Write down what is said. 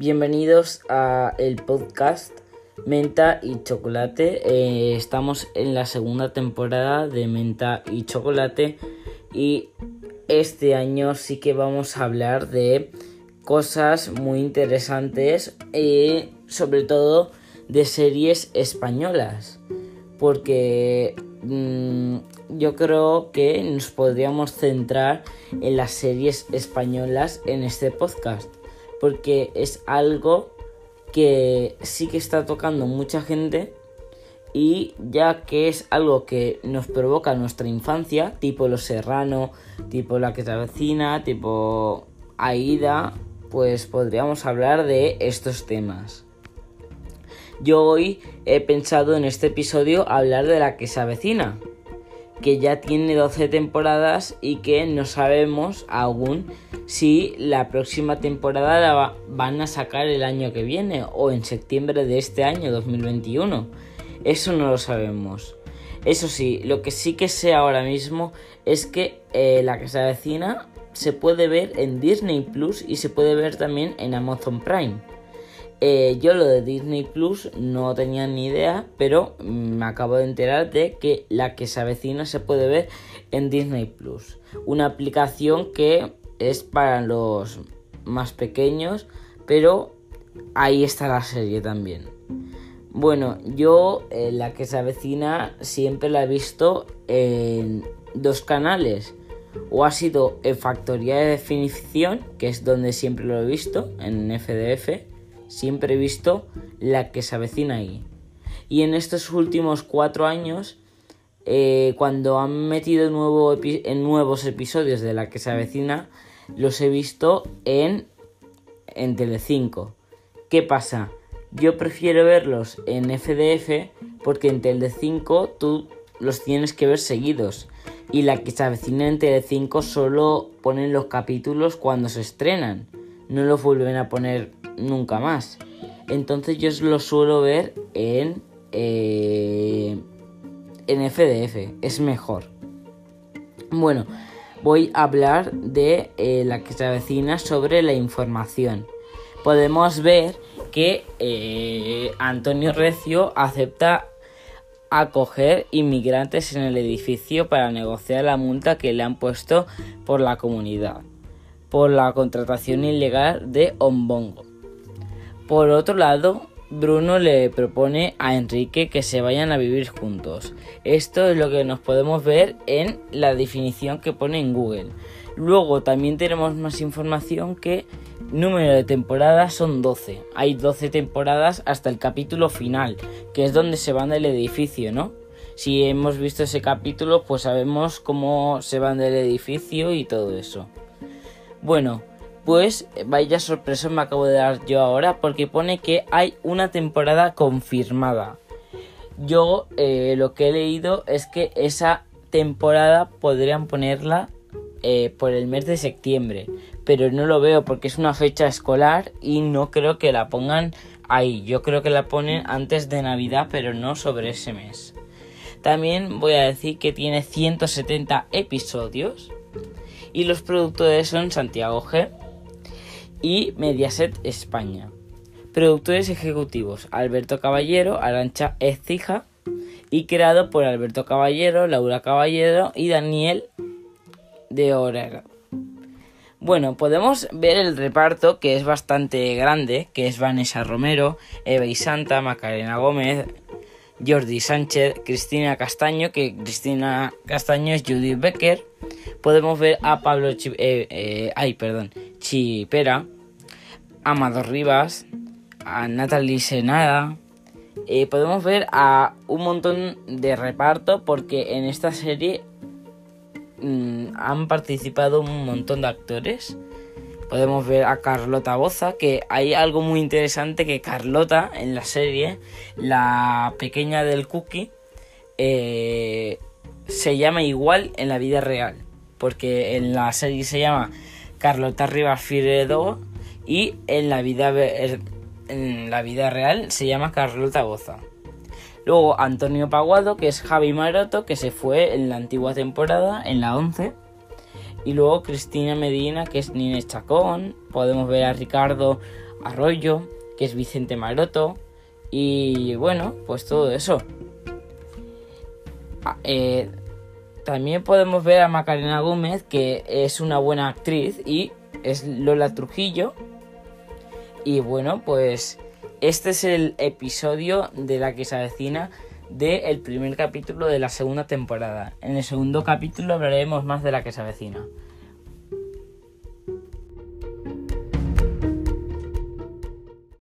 Bienvenidos a el podcast Menta y Chocolate. Eh, estamos en la segunda temporada de Menta y Chocolate y este año sí que vamos a hablar de cosas muy interesantes y sobre todo de series españolas porque mm, yo creo que nos podríamos centrar en las series españolas en este podcast porque es algo que sí que está tocando mucha gente y ya que es algo que nos provoca nuestra infancia, tipo Los Serrano, tipo La que se avecina, tipo Aida, pues podríamos hablar de estos temas. Yo hoy he pensado en este episodio hablar de La que se avecina, que ya tiene 12 temporadas y que no sabemos aún si la próxima temporada la van a sacar el año que viene o en septiembre de este año 2021. Eso no lo sabemos. Eso sí, lo que sí que sé ahora mismo es que eh, la que se avecina se puede ver en Disney Plus y se puede ver también en Amazon Prime. Eh, yo lo de Disney Plus no tenía ni idea, pero me acabo de enterar de que la que se avecina se puede ver en Disney Plus. Una aplicación que es para los más pequeños, pero ahí está la serie también. Bueno, yo eh, la que se avecina siempre la he visto en dos canales. O ha sido en Factoría de Definición, que es donde siempre lo he visto, en FDF siempre he visto la que se avecina ahí. Y en estos últimos cuatro años, eh, cuando han metido nuevo en nuevos episodios de la que se avecina, los he visto en, en Telecinco. ¿Qué pasa? Yo prefiero verlos en FDF porque en Telecinco tú los tienes que ver seguidos. Y la que se avecina en Telecinco solo ponen los capítulos cuando se estrenan. No los vuelven a poner nunca más. Entonces yo lo suelo ver en, eh, en FDF, es mejor. Bueno, voy a hablar de eh, la que se avecina sobre la información. Podemos ver que eh, Antonio Recio acepta acoger inmigrantes en el edificio para negociar la multa que le han puesto por la comunidad por la contratación ilegal de Ombongo. Por otro lado, Bruno le propone a Enrique que se vayan a vivir juntos. Esto es lo que nos podemos ver en la definición que pone en Google. Luego también tenemos más información que número de temporadas son 12. Hay 12 temporadas hasta el capítulo final, que es donde se van del edificio, ¿no? Si hemos visto ese capítulo, pues sabemos cómo se van del edificio y todo eso. Bueno, pues vaya sorpresa me acabo de dar yo ahora porque pone que hay una temporada confirmada. Yo eh, lo que he leído es que esa temporada podrían ponerla eh, por el mes de septiembre, pero no lo veo porque es una fecha escolar y no creo que la pongan ahí. Yo creo que la ponen antes de Navidad, pero no sobre ese mes. También voy a decir que tiene 170 episodios y los productores son Santiago G y Mediaset España. Productores ejecutivos Alberto Caballero, Arancha Ecija y creado por Alberto Caballero, Laura Caballero y Daniel de Orega. Bueno, podemos ver el reparto que es bastante grande, que es Vanessa Romero, Eva y Santa, Macarena Gómez, Jordi Sánchez, Cristina Castaño, que Cristina Castaño es Judith Becker. Podemos ver a Pablo eh, eh, ay, perdón, Chipera, Amador Rivas, a Natalie Senada. Eh, podemos ver a un montón de reparto porque en esta serie mm, han participado un montón de actores. Podemos ver a Carlota Boza, que hay algo muy interesante que Carlota en la serie, la pequeña del cookie, eh, se llama igual en la vida real. Porque en la serie se llama Carlota Rivas Firedo y en la vida, en la vida real se llama Carlota Boza. Luego Antonio Paguado, que es Javi Maroto, que se fue en la antigua temporada, en la 11 y luego Cristina Medina, que es Nines Chacón. Podemos ver a Ricardo Arroyo, que es Vicente Maroto, y bueno, pues todo eso. Ah, eh, también podemos ver a Macarena Gómez, que es una buena actriz, y es Lola Trujillo. Y bueno, pues este es el episodio de la que se avecina del primer capítulo de la segunda temporada. En el segundo capítulo hablaremos más de la que se avecina.